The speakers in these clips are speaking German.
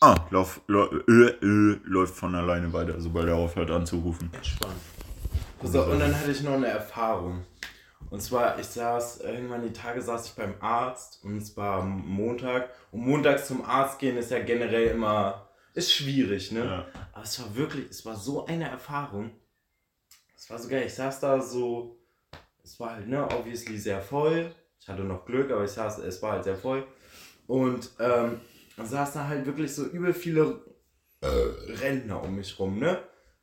Ah, lauf, lauf, äh, äh, läuft von alleine weiter, sobald er aufhört anzurufen. Entspannt. So, und dann hatte ich noch eine Erfahrung. Und zwar, ich saß, irgendwann die Tage saß ich beim Arzt und es war Montag. Und montags zum Arzt gehen ist ja generell immer, ist schwierig, ne? Ja. Aber es war wirklich, es war so eine Erfahrung. Es war so geil. Ich saß da so, es war halt, ne, obviously sehr voll. Ich hatte noch Glück, aber ich saß, es war halt sehr voll. Und ähm, saßen da halt wirklich so übel viele äh, Rentner um mich rum, ne?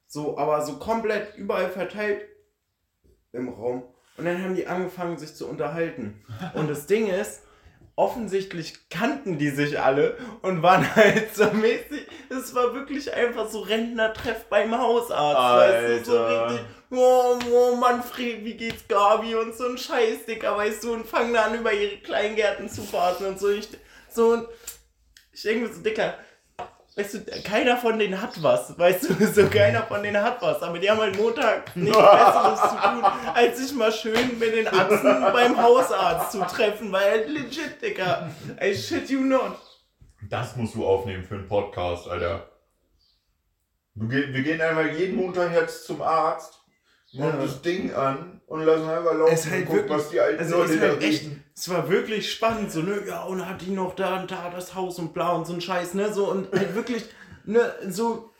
So, aber so komplett überall verteilt im Raum. Und dann haben die angefangen, sich zu unterhalten. Und das Ding ist, offensichtlich kannten die sich alle und waren halt so mäßig. Es war wirklich einfach so Rentnertreff beim Hausarzt. Weißt du, so richtig, oh, oh Manfred, wie geht's Gabi und so ein Scheiß, Dicker, weißt du, und fangen an über ihre Kleingärten zu fahren und so. Ich, so, und ich denke mir so, Dicker, weißt du, keiner von denen hat was, weißt du, so keiner von denen hat was, aber die haben halt Montag nichts Besseres zu tun, als sich mal schön mit den Atzen beim Hausarzt zu treffen, weil legit, Dicker, I shit you not. Das musst du aufnehmen für einen Podcast, Alter. Wir gehen, wir gehen einfach jeden Montag jetzt zum Arzt, Ja. das Ding an und lassen einfach laufen Es halt und gucken, wirklich- was die alten Also Leute da halt echt, reden. es war wirklich spannend, so, ne, ja, und hat die noch da und da das Haus und bla und so ein Scheiß, ne, so, und halt wirklich, ne, so,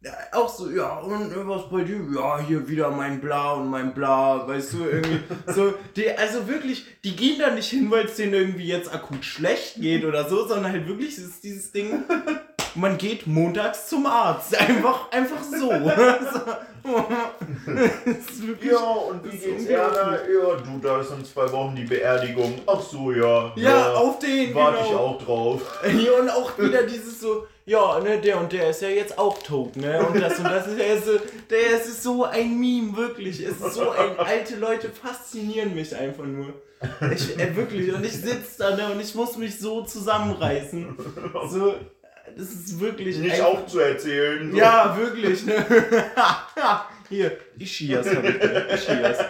ja, auch so, ja, und äh, was bei dir? Ja, hier wieder mein Bla und mein Bla, weißt du, irgendwie, so, die, also wirklich, die gehen da nicht hin, weil es denen irgendwie jetzt akut schlecht geht oder so, sondern halt wirklich ist dieses Ding, man geht montags zum Arzt, einfach, einfach so. Wirklich, Ja, und wie geht's. Erna? Ja, du, da ist in zwei Wochen die Beerdigung. Ach so, ja. Ja, auf den, Warte genau. ich auch drauf. Ja, und auch wieder dieses so, ja, ne, der und der ist ja jetzt auch tot, ne? Und das und das ist ja so, der ist so ein Meme, wirklich. Es ist so ein, alte Leute faszinieren mich einfach nur. Ich, äh, wirklich, und ich sitze da, ne, und ich muss mich so zusammenreißen. So, das ist wirklich. Nicht einfach- aufzuerzählen. So. Ja, wirklich, ne? Hier, Ischias hab ich da, Ischias.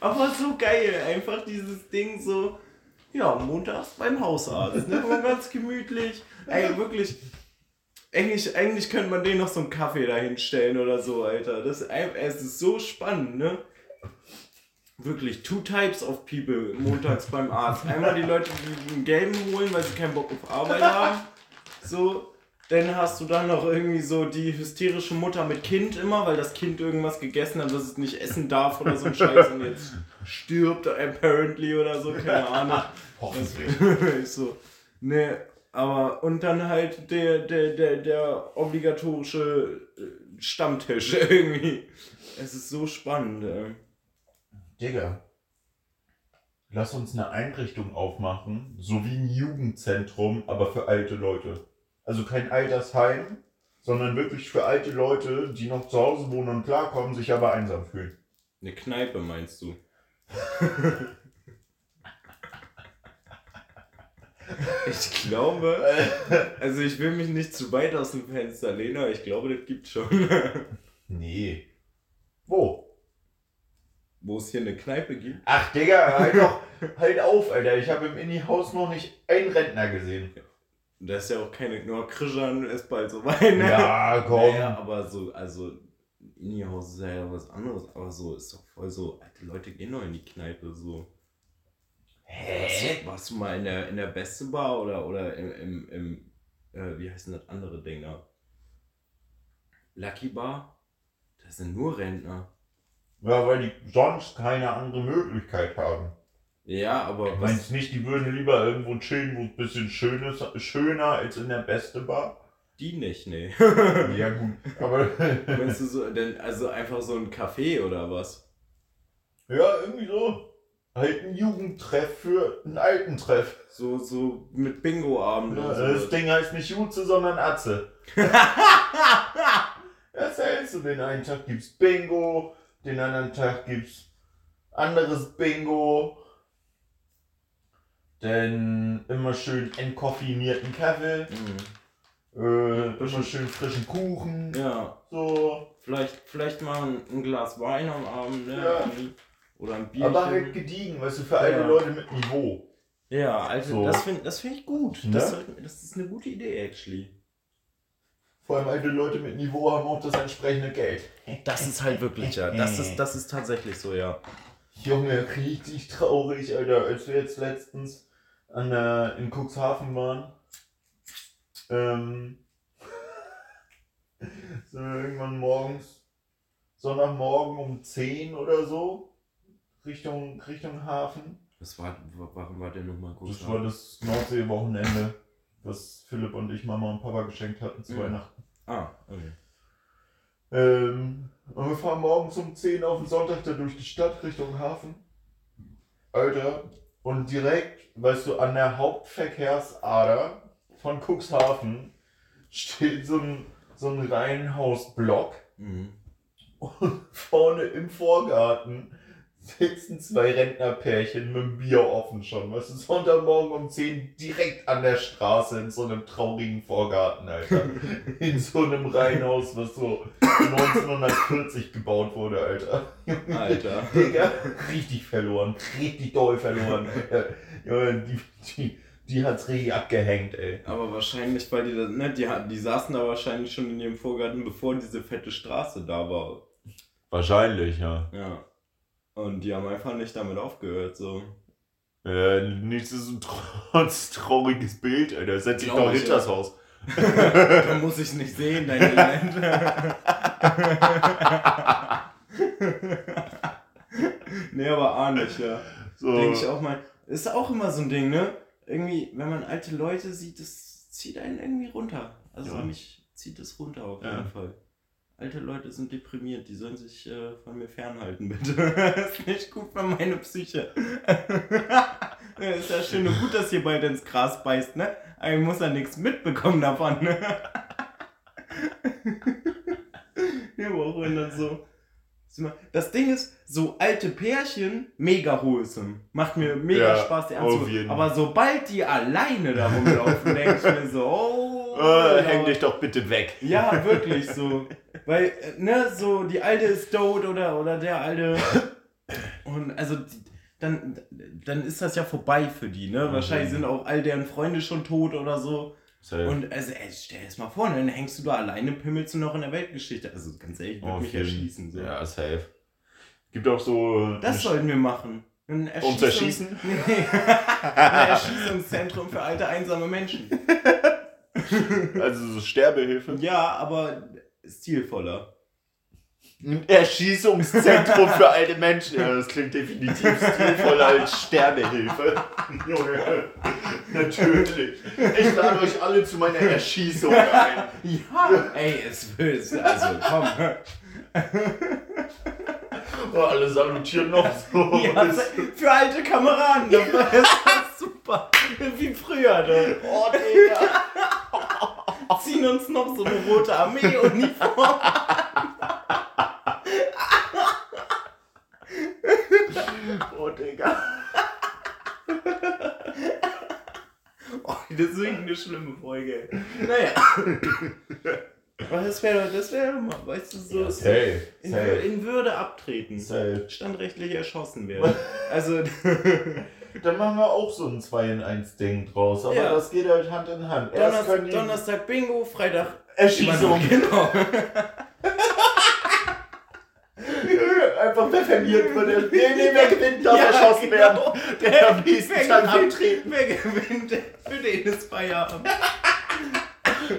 Aber so geil, einfach dieses Ding so, ja, montags beim Hausarzt, ne? Ganz gemütlich. Ey, wirklich. Eigentlich, eigentlich könnte man denen noch so einen Kaffee dahinstellen oder so, Alter. Das, es ist so spannend, ne? Wirklich, two types of people montags beim Arzt. Einmal die Leute, die einen gelben holen, weil sie keinen Bock auf Arbeit haben. So, dann hast du dann noch irgendwie so die hysterische Mutter mit Kind immer, weil das Kind irgendwas gegessen hat, was es nicht essen darf oder so ein Scheiß und jetzt stirbt apparently oder so, keine Ahnung. Hoffentlich. ich so, ne, aber und dann halt der, der, der, der obligatorische äh, Stammtisch irgendwie. Es ist so spannend, ey. Digga. Lass uns eine Einrichtung aufmachen, so wie ein Jugendzentrum, aber für alte Leute. Also kein Altersheim, sondern wirklich für alte Leute, die noch zu Hause wohnen und klarkommen, sich aber einsam fühlen. Eine Kneipe meinst du? ich glaube, also ich will mich nicht zu weit aus dem Fenster lehnen, aber ich glaube, das gibt's schon. Nee. Wo? Es hier eine Kneipe gibt. Ach, Digga, halt doch, halt auf, Alter. Ich habe im Inni-Haus noch nicht einen Rentner gesehen. Da ist ja auch keine, nur Krishan ist bald so weit, ne? Ja, komm. Naja, aber so, also, Inni-Haus ist ja was anderes, aber so, ist doch voll so, alte Leute gehen doch in die Kneipe, so. Warst du, warst du mal in der, in der Beste Bar oder, oder im, im, im äh, wie heißt denn das andere Ding da? Lucky Bar? Das sind nur Rentner. Ja, weil die sonst keine andere Möglichkeit haben. Ja, aber Du meinst nicht, die würden lieber irgendwo chillen, wo es ein bisschen schön ist, schöner als in der beste Bar? die nicht, nee. Ja, gut. Aber Meinst du so, denn, also einfach so ein Café oder was? ja, irgendwie so. Halt ein Jugendtreff für einen alten Treff. So, so mit Bingo-Abend Ja, und das so. Ding heißt nicht Jutze, sondern Atze. Was hältst du? Den einen Tag gibt's Bingo, den anderen Tag gibt's anderes Bingo. Dann immer schön entkoffinierten Kaffee, Mhm. äh, immer schön frischen Kuchen. Ja, So. vielleicht, vielleicht mal ein, ein Glas Wein am Abend, ne? Ja. Oder ein Bierchen. Aber halt gediegen, weißt du, für alte Ja. Leute mit Niveau. Ja, also So. das finde das find ich gut. Ne? Das, das ist eine gute Idee, actually. Vor allem alte Leute mit Niveau haben auch das entsprechende Geld. Das ist halt wirklich, ja. Das ist, das ist tatsächlich so, ja. Junge, richtig traurig, Alter, als wir jetzt letztens an der, in Cuxhaven waren. Ähm, sind wir irgendwann morgens, Sonntagmorgen um 10 oder so, Richtung, Richtung Hafen. Das war, warum war der nochmal kurz? Das war das Nordsee-Wochenende, was Philipp und ich Mama und Papa geschenkt hatten zu Mhm. Weihnachten. Ah, okay. Ähm, und wir fahren morgens um 10 auf den Sonntag da durch die Stadt Richtung Hafen. Alter, und direkt, weißt du, an der Hauptverkehrsader von Cuxhaven steht so ein, so ein Reihenhausblock Mhm. und vorne im Vorgarten sitzen zwei Rentnerpärchen mit dem Bier offen schon. Weißt du, Sonntagmorgen um 10 direkt an der Straße in so einem traurigen Vorgarten, Alter. In so einem Reihenhaus, was so 1940 gebaut wurde, Alter. Alter. Digga, richtig verloren. Richtig doll verloren. Junge, die, die, die hat's richtig abgehängt, ey. Aber wahrscheinlich, weil die das, ne, die, die saßen da wahrscheinlich schon in ihrem Vorgarten, bevor diese fette Straße da war. Wahrscheinlich, ja. Ja. Und die haben einfach nicht damit aufgehört, so. Äh, nichtsdestotrotz trauriges Bild, Alter. Setz dich doch hinter ja. das Haus. da muss ich nicht sehen, dein Elend. nee, aber ahnig, ja. So. Denke ich auch mal. Ist auch immer so ein Ding, ne? Irgendwie, wenn man alte Leute sieht, das zieht einen irgendwie runter. Also Ja. mich zieht es runter auf Ja. jeden Fall. Alte Leute sind deprimiert, die sollen sich äh, von mir fernhalten, bitte. das ist nicht gut für meine Psyche. ist ja schön und gut, dass ihr bald ins Gras beißt, ne? Aber ich muss ja nichts mitbekommen davon, ne? ja, aber auch wenn dann so. Das Ding ist, so alte Pärchen, mega wholesome. Macht mir mega Ja, Spaß, die anzugucken. Aber sobald die alleine da rumlaufen, denke ich mir so, oh. Äh, ja. häng dich doch bitte weg. Ja, wirklich so. Weil, äh, ne, so die alte ist tot oder, oder der alte. Und also, dann, dann ist das ja vorbei für die, ne? Mhm. Wahrscheinlich sind auch all deren Freunde schon tot oder so. Safe. Und also, ey, stell dir das mal vor, ne, dann hängst du da alleine, pimmelst du noch in der Weltgeschichte. Also, ganz ehrlich, ich würde Auf mich erschießen. So. Ja, safe. Gibt auch so. Das sollten wir machen. Ein Uns erschießen? Nee. Ein Erschießungszentrum für alte, einsame Menschen. Also so Sterbehilfe. Ja, aber stilvoller. Ein Erschießungszentrum für alte Menschen. Ja, das klingt definitiv stilvoller als Sterbehilfe. Junge, natürlich. Ich lade euch alle zu meiner Erschießung ein. Ja, ey, es will, also komm. Oh, alle salutieren noch so. Ja, für alte Kameraden, das war das super. Wie früher, ne? Oh, Digga. Ziehen uns noch so eine rote Armee-Uniform. Oh, Digga. Oh, das ist wirklich eine schlimme Folge. ey. Naja. Aber das wäre, das mal, weißt du, so safe. in, Wür- in Würde abtreten. Safe. Standrechtlich erschossen werden. Also, Dann machen wir auch so ein 2 in 1 Ding draus. Aber Ja. das geht halt Hand in Hand. Erst Donnerstag, die Donnerstag Bingo, Freitag Erschießung. Genau. Einfach wird. der- Nee, nee, wer gewinnt, darf Ja, erschossen genau. werden. Der am nächsten Tag gewinnt, abtreten. wer gewinnt, für den ist Feierabend.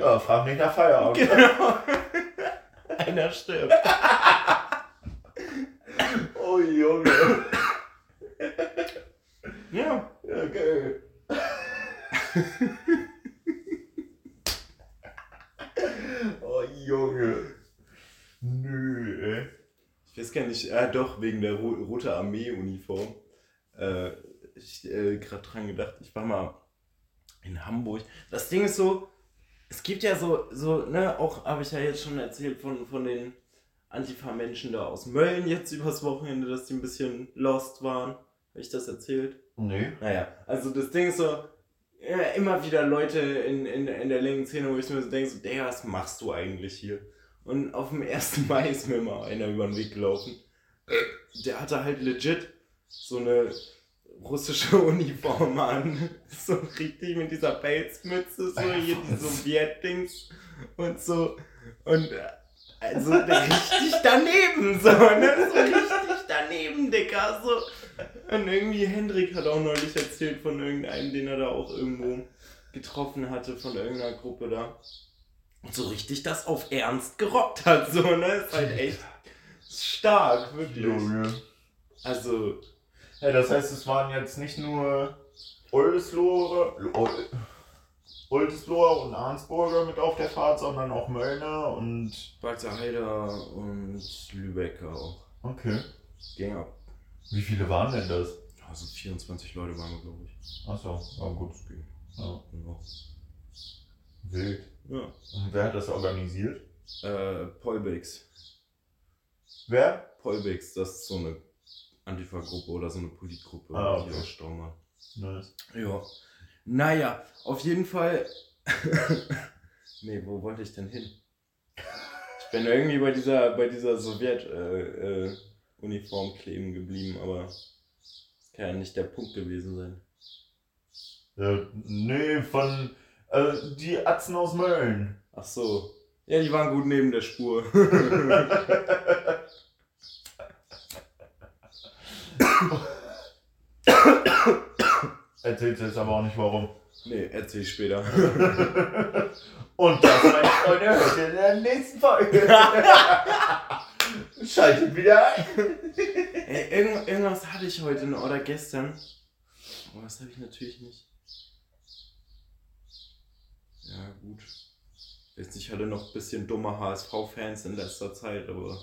Ja, frag nicht nach Feierabend. Genau. Einer stirbt. Oh Junge. Ja. Ja, geil. oh Junge. Nö, ey. Ich weiß gar nicht, äh, doch, wegen der Ro Rote Armee-Uniform. Äh, ich äh, gerade dran gedacht, ich war mal in Hamburg. Das Ding ist so, es gibt ja so, so ne, auch habe ich ja jetzt schon erzählt von, von den Antifa-Menschen da aus Mölln jetzt übers Wochenende, dass die ein bisschen lost waren. Habe ich das erzählt? Nee. Naja, also das Ding ist so, ja, immer wieder Leute in, in, in der linken Szene, wo ich mir so denke, so, Digga, was machst du eigentlich hier? Und auf dem 1. Mai ist mir mal einer über den Weg gelaufen. Der hatte halt legit so eine russische Uniform an. So richtig mit dieser Pelzmütze, so hier die Sowjetdings und so. Und also richtig daneben, so, ne? So richtig daneben, Dicker. So. Und irgendwie Hendrik hat auch neulich erzählt von irgendeinem, den er da auch irgendwo getroffen hatte, von irgendeiner Gruppe da. Und so richtig das auf Ernst gerockt hat, so, ne? Ist halt echt stark, wirklich. Junge. Also, Ja, das heißt, es waren jetzt nicht nur Oldesloher, Ol- Oldesloher und Arnsburger mit auf der Fahrt, sondern auch Möllner und. Bagda Heider und Lübeck auch. Okay. Ging ab. Wie viele waren denn das? Also 24 Leute waren wir, glaube ich. Achso, war gut. Ja. Ja. Wild. ja. Und wer hat das organisiert? Äh, Polbix. Wer? Polbix, das ist so eine Antifa-Gruppe oder so eine Politgruppe, Ah, die okay. aus Staumar. Nice. Ja. Naja, auf jeden Fall. nee, wo wollte ich denn hin? Ich bin irgendwie bei dieser, bei dieser Sowjet-Uniform äh, Uniform kleben geblieben, aber das kann ja nicht der Punkt gewesen sein. Ja, nee, von. Äh, die Atzen aus Mölln. Ach so. Ja, die waren gut neben der Spur. Erzählt jetzt aber auch nicht warum. nee, erzähl ich später. Und das, meine Freunde, hört ihr in der nächsten Folge. Schaltet wieder ein. Ey, irgend, irgendwas hatte ich heute noch oder gestern. Aber das habe ich natürlich nicht. Ja, gut. Jetzt ich hatte noch ein bisschen dumme HSV-Fans in letzter Zeit, aber.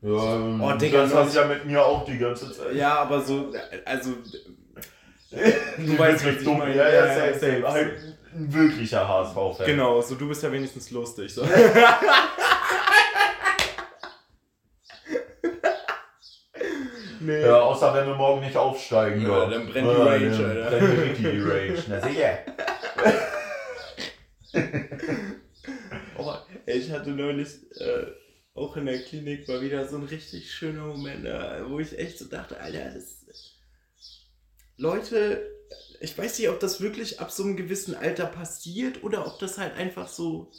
Ja, Oh, Digga, das hast du ja mit mir auch die ganze Zeit. Ja, aber so, also. Du weißt, was ich dumm. meine. Ja, Ja, ja, ja, safe, safe. Halt ein wirklicher HSV-Fan. Genau, so du bist ja wenigstens lustig. So. nee. Ja, außer wenn wir morgen nicht aufsteigen. Ja, dann brennt die Range, dann Alter. Brennt richtig die Range. Na sicher. Ey, ich hatte neulich äh, auch in der Klinik mal wieder so ein richtig schöner Moment, äh, wo ich echt so dachte, Alter, das. Leute, ich weiß nicht, ob das wirklich ab so einem gewissen Alter passiert oder ob das halt einfach so,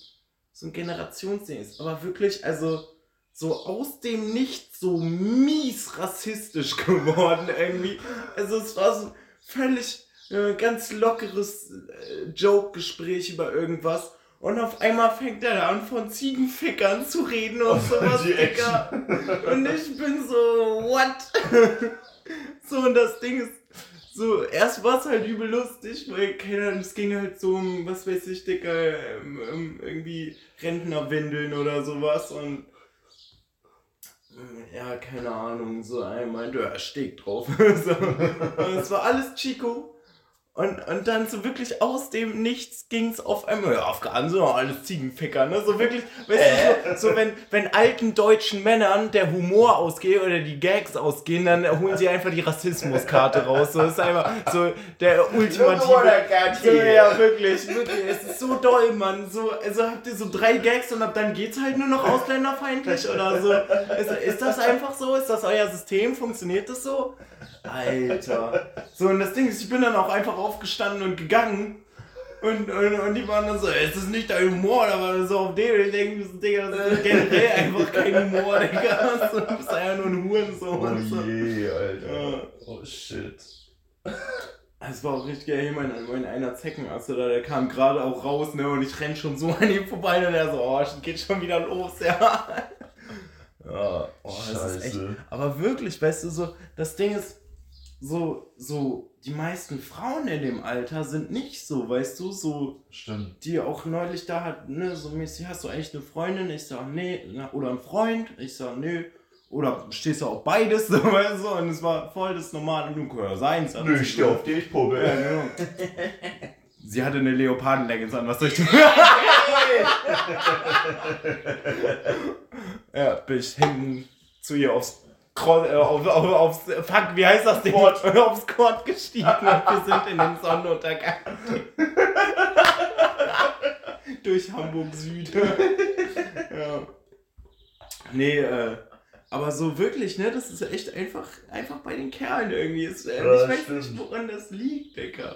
so ein Generationsding ist. Aber wirklich, also so aus dem Nichts so mies rassistisch geworden irgendwie. Also es war so völlig äh, ganz lockeres äh, Joke-Gespräch über irgendwas. Und auf einmal fängt er an von Ziegenfickern zu reden und sowas, Die Digga. Und ich bin so, what? so, und das Ding ist, so, erst war es halt übel lustig, weil, keine Ahnung, es ging halt so um, was weiß ich, ähm, ähm, irgendwie Rentnerwindeln oder sowas und ja, keine Ahnung, so einer meinte, er steht drauf. so. Es war alles Chico. Und, und dann so wirklich aus dem Nichts ging es auf einmal, ja, Afghanen sind doch alles Ziegenficker, ne? So wirklich, weißt du, so, so wenn, wenn alten deutschen Männern der Humor ausgeht oder die Gags ausgehen, dann holen sie einfach die Rassismuskarte raus. So das ist einfach so der ultimative. So, ja, wirklich, wirklich. Es ist so doll, Mann. So, also habt ihr so drei Gags und ab dann geht's halt nur noch ausländerfeindlich oder so. Ist, ist das einfach so? Ist das euer System? Funktioniert das so? Alter. So, und das Ding ist, ich bin dann auch einfach aufgestanden und gegangen. Und, und, und die waren dann so, es ist nicht dein Humor, aber so auf dem, ich denke, Digga, das ist generell einfach kein Humor, Digga. So, du bist einfach nur ein Hurensohn. Oh und so. je, Alter. Ja. Oh shit. Es war auch richtig geil, hier mein, mein einer Zeckenasser da, der kam gerade auch raus, ne, und ich renn schon so an ihm vorbei und er so, oh, geht schon wieder los, ja. ja, oh, das ist echt. Scheiße. Aber wirklich, weißt du, so, das Ding ist, so, so, die meisten Frauen in dem Alter sind nicht so, weißt du, so, Stimmt. die auch neulich da hat, ne, so mäßig, hast du eigentlich eine Freundin? Ich sag, nee, oder ein Freund? Ich sag, nö. Oder stehst du auf beides, so, weißt du, und es war voll das normale, du kann ja sein. sagt Nö, ich steh auf dich, Ja, Puppe. genau. Sie hatte eine Leoparden-Leggings an, was soll ich tun? ja, bin ich hinten zu ihr aufs auf, auf, aufs, fuck, wie heißt das Ding? Quad. aufs Quad gestiegen und wir sind in den Sonnenuntergang. Durch Hamburg Süd. ja. Nee, äh, Aber so wirklich, ne, das ist echt einfach, einfach bei den Kerlen irgendwie. Ist, äh, Ja, ich weiß stimmt. nicht, woran das liegt, Digga.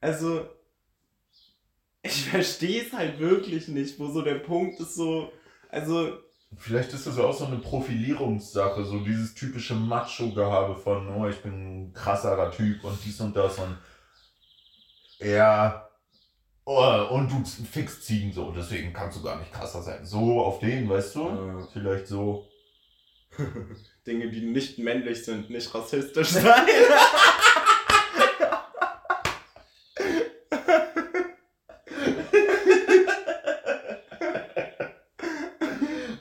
Also, ich verstehe es halt wirklich nicht, wo so der Punkt ist so, also, Vielleicht ist das auch so eine Profilierungssache, so dieses typische Macho-Gehabe von, oh, ich bin ein krasserer Typ und dies und das und ja, oh, und du fix Ziegen so, deswegen kannst du gar nicht krasser sein. So auf den, weißt du? äh, Vielleicht so. Dinge, die nicht männlich sind, nicht rassistisch sein.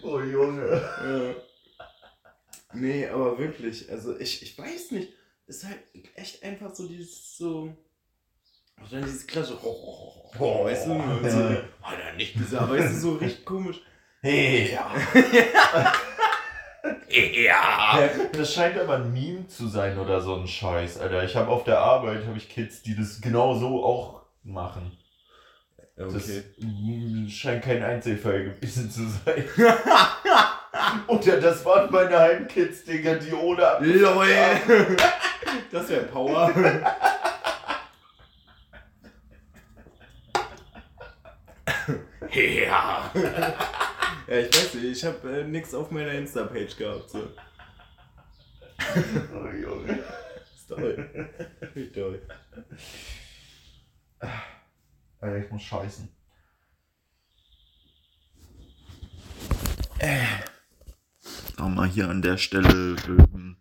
Oh Junge. Ja. Nee, aber wirklich, also ich, ich weiß nicht, ist halt echt einfach so dieses so. Und dann dieses klassische, oh, oh, oh, weißt du, und so, hat er nicht gesagt, aber weißt du, so richtig komisch. Hey, ja. Ja. Das scheint aber ein Meme zu sein oder so ein Scheiß, Alter. Ich habe auf der Arbeit habe ich Kids, die das genau so auch machen. Das mm, scheint kein Einzelfall gewesen zu sein. Oder das waren meine Heimkids, Digga, die ohne Ab- LOL. Das wäre Power. ja. Ja, ich weiß nicht, ich habe äh, nix auf meiner Insta-Page gehabt. So. Oh, Junge. Ist toll. Wie toll. Alter, ich muss scheißen. Auch mal hier an der Stelle ähm,